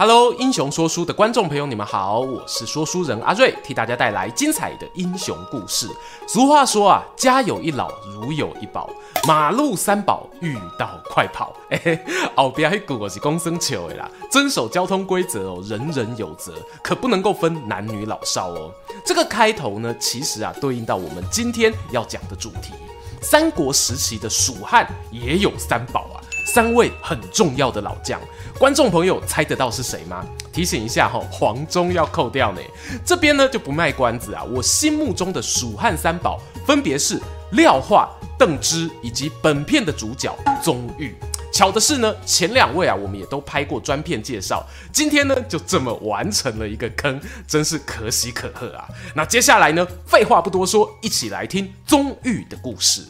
Hello，英雄说书的观众朋友，你们好，我是说书人阿瑞，替大家带来精彩的英雄故事。俗话说啊，家有一老，如有一宝，马路三宝，遇到快跑。哎、欸，后边还有是公孙球的啦，遵守交通规则哦，人人有责，可不能够分男女老少哦。这个开头呢，其实啊，对应到我们今天要讲的主题。三国时期的蜀汉也有三宝啊，三位很重要的老将。观众朋友猜得到是谁吗？提醒一下哈，黄忠要扣掉呢。这边呢就不卖关子啊，我心目中的蜀汉三宝分别是廖化、邓芝以及本片的主角宗预。巧的是呢，前两位啊我们也都拍过专片介绍，今天呢就这么完成了一个坑，真是可喜可贺啊。那接下来呢，废话不多说，一起来听宗预的故事。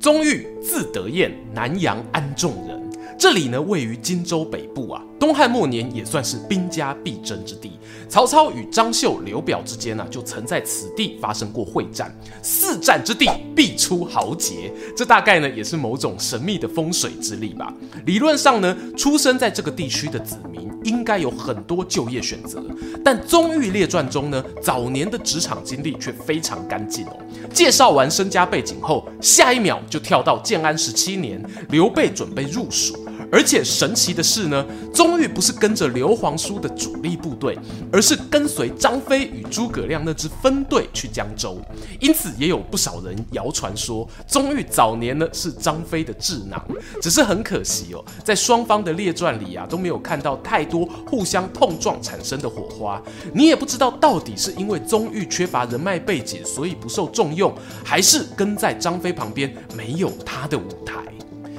宗预字德彦，南阳安众人。这里呢，位于荆州北部啊。东汉末年也算是兵家必争之地。曹操与张绣、刘表之间呢、就曾在此地发生过会战。四战之地，必出豪杰。这大概呢，也是某种神秘的风水之力吧。理论上呢，出生在这个地区的子民应该有很多就业选择。但《宗预列传》中呢，早年的职场经历却非常干净哦。介绍完身家背景后，下一秒就跳到建安十七年，刘备准备入蜀。而且神奇的是呢，宗玉不是跟着刘皇叔的主力部队，而是跟随张飞与诸葛亮那支分队去江州。因此，也有不少人谣传说，宗玉早年呢是张飞的智囊。只是很可惜哦，在双方的列传里啊都没有看到太多互相碰撞产生的火花。你也不知道到底是因为宗玉缺乏人脉背景，所以不受重用，还是跟在张飞旁边没有他的舞台。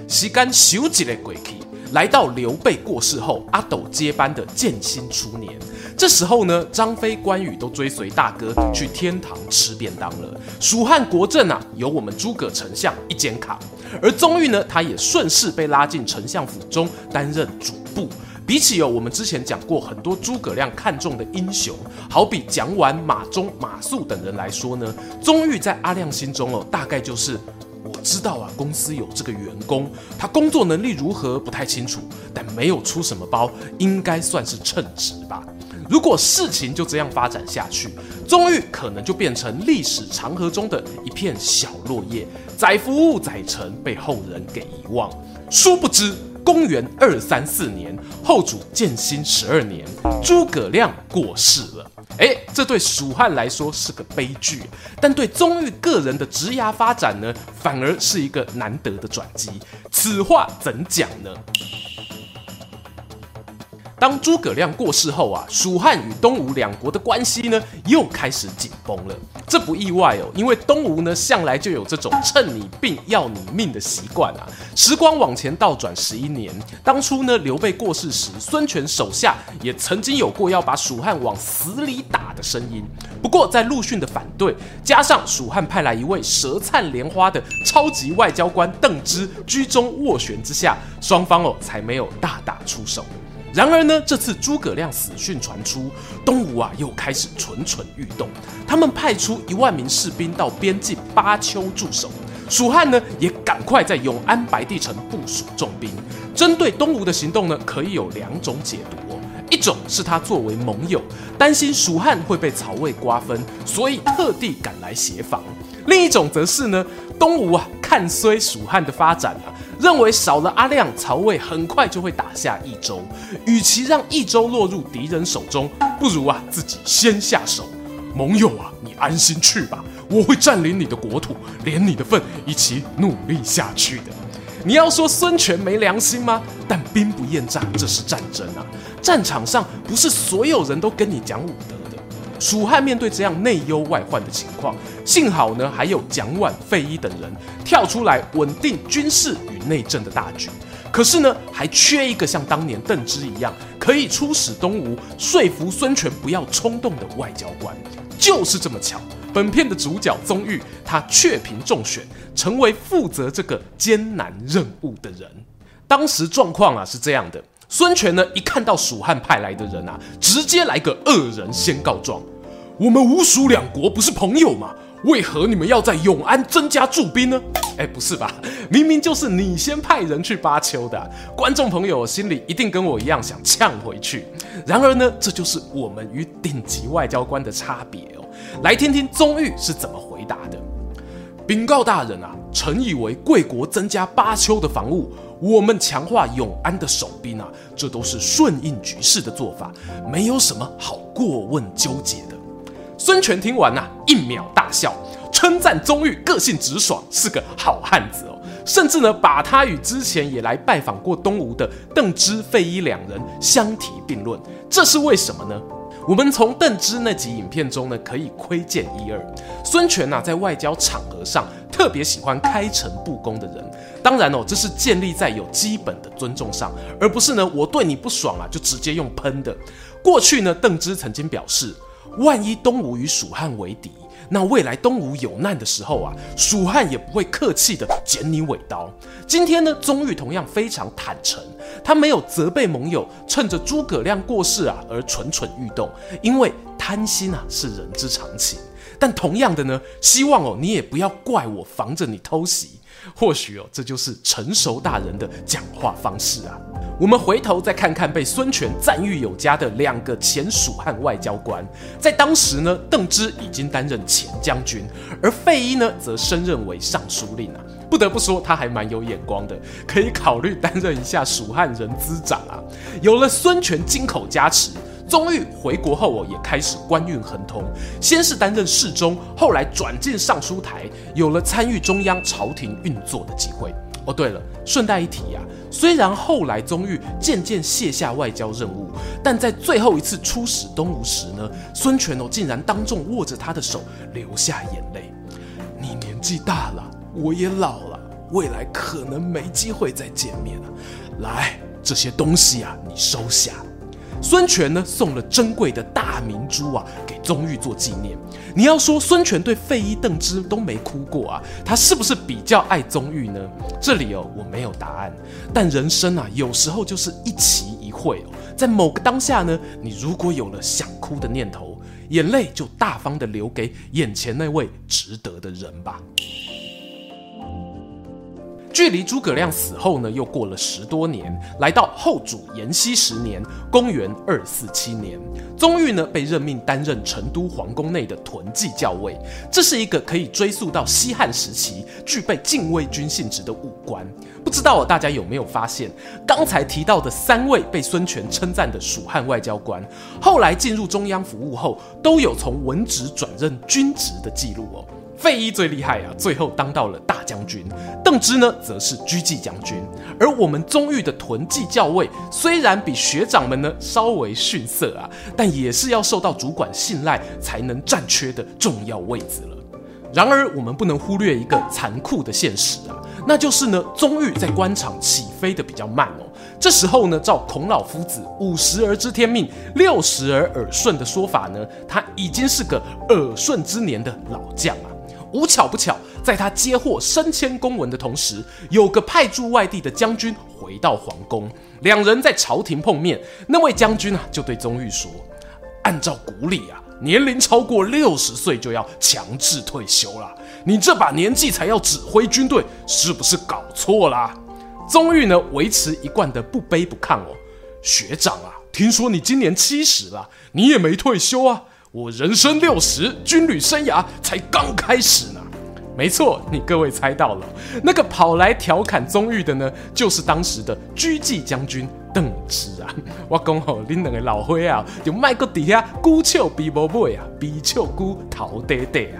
时间咻一下过去，来到刘备过世后，阿斗接班的建兴初年。这时候呢，张飞、关羽都追随大哥去天堂吃便当了。蜀汉国政啊，由我们诸葛丞相一肩扛。而宗预呢，他也顺势被拉进丞相府中担任主簿。比起有我们之前讲过很多诸葛亮看中的英雄，好比蒋琬、马忠、马谡等人来说呢，宗预在阿亮心中哦，大概就是。我知道啊，公司有这个员工，他工作能力如何不太清楚，但没有出什么包，应该算是称职吧。如果事情就这样发展下去，宗预可能就变成历史长河中的一片小落叶，载浮载沉，被后人给遗忘。殊不知，公元二三四年，后主建兴十二年，诸葛亮过世了。哎，这对蜀汉来说是个悲剧，但对宗预个人的职涯发展呢，反而是一个难得的转机。此话怎讲呢？当诸葛亮过世后啊，蜀汉与东吴两国的关系呢又开始紧绷了。这不意外哦，因为东吴呢向来就有这种趁你病要你命的习惯啊。时光往前倒转十一年，当初呢刘备过世时，孙权手下也曾经有过要把蜀汉往死里打的声音。不过在陆逊的反对，加上蜀汉派来一位舌灿莲花的超级外交官邓芝居中斡旋之下，双方哦才没有大打出手。然而呢，这次诸葛亮死讯传出，东吴啊又开始蠢蠢欲动。他们派出一万名士兵到边境巴丘驻守，蜀汉呢也赶快在永安白帝城部署重兵。针对东吴的行动呢，可以有两种解读。一种是他作为盟友，担心蜀汉会被曹魏瓜分，所以特地赶来协防；另一种则是呢，东吴啊看衰蜀汉的发展啊。认为少了阿亮，曹魏很快就会打下益州。与其让益州落入敌人手中，不如啊自己先下手。盟友啊，你安心去吧，我会占领你的国土，连你的份一起努力下去的。你要说孙权没良心吗？但兵不厌诈，这是战争啊！战场上不是所有人都跟你讲武德的。蜀汉面对这样内忧外患的情况，幸好呢还有蒋琬、费祎等人跳出来稳定军事与内政的大局。可是呢，还缺一个像当年邓芝一样可以出使东吴、说服孙权不要冲动的外交官。就是这么巧，本片的主角宗玉，他雀屏中选，成为负责这个艰难任务的人。当时状况啊是这样的，孙权呢一看到蜀汉派来的人啊，直接来个恶人先告状：我们吴蜀两国不是朋友吗？为何你们要在永安增加驻兵呢？哎，不是吧？明明就是你先派人去巴丘的。观众朋友心里一定跟我一样想呛回去。然而呢，这就是我们与顶级外交官的差别哦。来听听宗玉是怎么回答的。禀告大人啊，臣以为贵国增加巴丘的防务，我们强化永安的守兵啊，这都是顺应局势的做法，没有什么好过问纠结。孙权听完呐、一秒大笑，称赞宗玉个性直爽，是个好汉子哦。甚至呢，把他与之前也来拜访过东吴的邓芝、费禕两人相提并论。这是为什么呢？我们从邓芝那集影片中呢，可以窥见一二。孙权呐、在外交场合上特别喜欢开诚布公的人。当然哦，这是建立在有基本的尊重上，而不是呢，我对你不爽啊，就直接用喷的。过去呢，邓芝曾经表示。万一东吴与蜀汉为敌，那未来东吴有难的时候啊，蜀汉也不会客气的剪你尾刀。今天呢，宗玉同样非常坦诚，他没有责备盟友趁着诸葛亮过世啊而蠢蠢欲动，因为贪心啊是人之常情。但同样的呢，希望哦你也不要怪我防着你偷袭。或许哦，这就是成熟大人的讲话方式啊。我们回头再看看被孙权赞誉有加的两个前蜀汉外交官，在当时呢，邓芝已经担任前将军，而费祎呢，则升任为尚书令啊。不得不说，他还蛮有眼光的，可以考虑担任一下蜀汉人资长啊。有了孙权金口加持。宗玉回国后哦，也开始官运亨通，先是担任侍中，后来转进尚书台，有了参与中央朝廷运作的机会。哦，对了，顺带一提啊，虽然后来宗玉渐渐卸下外交任务，但在最后一次出使东吴时呢，孙权哦竟然当众握着他的手，流下眼泪。你年纪大了，我也老了，未来可能没机会再见面了。来，这些东西啊，你收下。孙权呢，送了珍贵的大明珠啊给宗玉做纪念。你要说孙权对费祎、邓芝都没哭过啊，他是不是比较爱宗玉呢？这里哦，我没有答案。但人生啊，有时候就是一期一会哦，在某个当下呢，你如果有了想哭的念头，眼泪就大方的留给眼前那位值得的人吧。距离诸葛亮死后呢，又过了十多年，来到后主延熙十年（公元二四七年），宗玉呢被任命担任成都皇宫内的屯骑校尉。这是一个可以追溯到西汉时期、具备禁卫军性质的武官。不知道大家有没有发现，刚才提到的三位被孙权称赞的蜀汉外交官，后来进入中央服务后，都有从文职转任军职的记录哦。费祎最厉害啊，最后当到了大将军。邓芝呢，则是车骑将军。而我们宗玉的屯骑校尉，虽然比学长们呢稍微逊色啊，但也是要受到主管信赖才能占缺的重要位子了。然而，我们不能忽略一个残酷的现实啊，那就是呢，宗玉在官场起飞的比较慢哦。这时候呢，照孔老夫子“五十而知天命，六十而耳顺”的说法呢，他已经是个耳顺之年的老将啊。无巧不巧，在他接获升迁公文的同时，有个派驻外地的将军回到皇宫，两人在朝廷碰面。那位将军啊，就对宗玉说：“按照古礼啊，年龄超过六十岁就要强制退休了。你这把年纪才要指挥军队，是不是搞错了？”宗玉呢，维持一贯的不卑不亢哦。学长啊，听说你今年七十了，你也没退休啊。我人生六十，军旅生涯才刚开始呢。没错，你各位猜到了，那个跑来调侃宗玉的呢，就是当时的狙击将军邓芝啊。我讲吼，恁两个老伙啊，就卖个底下孤笑比伯伯啊，比笑孤逃爹爹啊。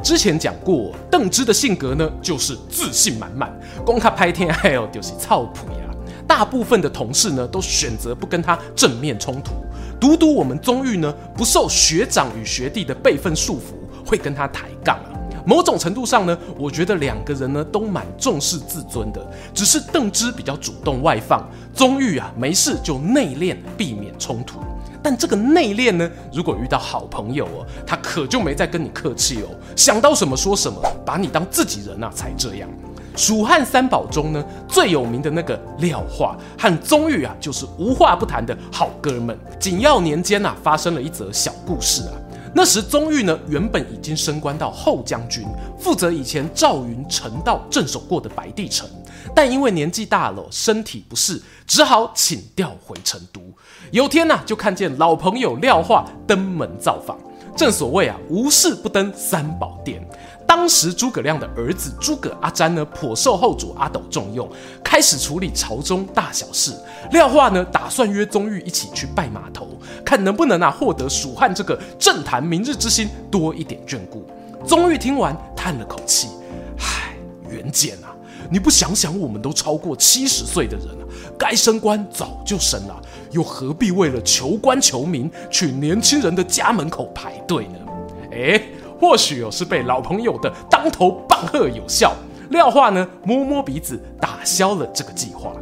之前讲过，邓芝的性格呢，就是自信满满，光他拍天还有就是臭屁啊。大部分的同事呢，都选择不跟他正面冲突。独独我们宗玉呢，不受学长与学弟的辈分束缚，会跟他抬杠啊。某种程度上呢，我觉得两个人呢都蛮重视自尊的，只是邓芝比较主动外放，宗玉啊没事就内敛，避免冲突。但这个内敛呢，如果遇到好朋友哦，他可就没再跟你客气哦，想到什么说什么，把你当自己人啊才这样。蜀汉三宝中呢，最有名的那个廖化和宗玉啊，就是无话不谈的好哥们。紧要年间啊，发生了一则小故事啊。那时宗玉呢，原本已经升官到后将军，负责以前赵云、陈道镇守过的白帝城，但因为年纪大了，身体不适，只好请调回成都。有天呢、啊，就看见老朋友廖化登门造访。正所谓啊，无事不登三宝殿。当时诸葛亮的儿子诸葛阿詹呢，颇受后主阿斗重用，开始处理朝中大小事。廖化呢，打算约宗玉一起去拜码头，看能不能啊获得蜀汉这个政坛明日之星多一点眷顾。宗玉听完叹了口气：“唉，元俭啊，你不想想，我们都超过七十岁的人了，该升官早就升了，又何必为了求官求名去年轻人的家门口排队呢？”诶。或许哦是被老朋友的当头棒喝有效，廖化呢摸摸鼻子打消了这个计划。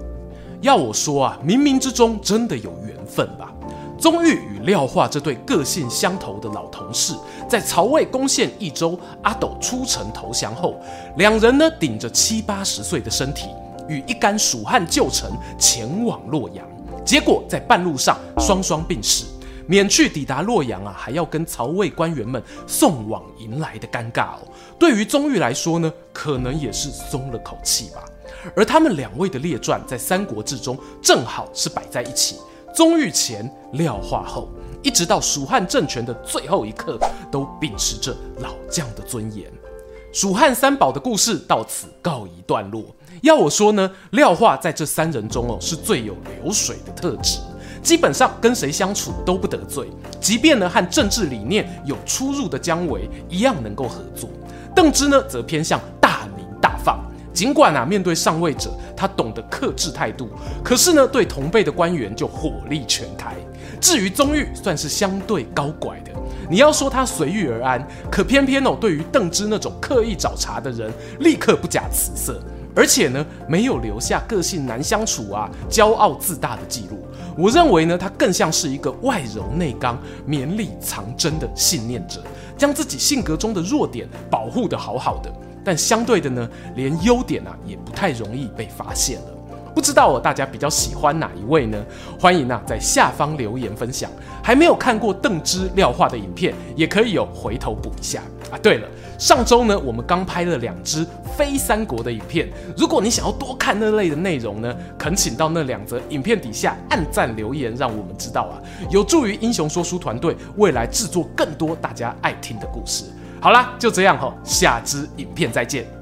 要我说啊，冥冥之中真的有缘分吧。宗玉与廖化这对个性相投的老同事，在曹魏攻陷益州，阿斗出城投降后，两人呢顶着七八十岁的身体，与一干蜀汉旧臣前往洛阳，结果在半路上双双病逝。免去抵达洛阳啊，还要跟曹魏官员们送往迎来的尴尬哦。对于宗玉来说呢，可能也是松了口气吧。而他们两位的列传在《三国志》中正好是摆在一起，宗玉前，廖化后，一直到蜀汉政权的最后一刻，都秉持着老将的尊严。蜀汉三宝的故事到此告一段落。要我说呢，廖化在这三人中哦，是最有流水的特质。基本上跟谁相处都不得罪，即便呢和政治理念有出入的姜维一样能够合作。邓芝呢则偏向大明大放，尽管啊面对上位者他懂得克制态度，可是呢对同辈的官员就火力全开。至于宗玉算是相对高拐的，你要说他随遇而安，可偏偏哦对于邓芝那种刻意找茬的人，立刻不假辞色。而且呢，没有留下个性难相处啊、骄傲自大的记录。我认为呢，他更像是一个外柔内刚、绵里藏针的信念者，将自己性格中的弱点保护的好好的。但相对的呢，连优点啊也不太容易被发现了。不知道，大家比较喜欢哪一位呢？欢迎啊在下方留言分享。还没有看过邓芝、廖化的影片，也可以有回头补一下啊。对了。上周呢，我们刚拍了两支非三国的影片。如果你想要多看那类的内容呢，恳请到那两则影片底下按赞留言，让我们知道啊，有助于英雄说书团队未来制作更多大家爱听的故事。好啦，就这样哈，下支影片再见。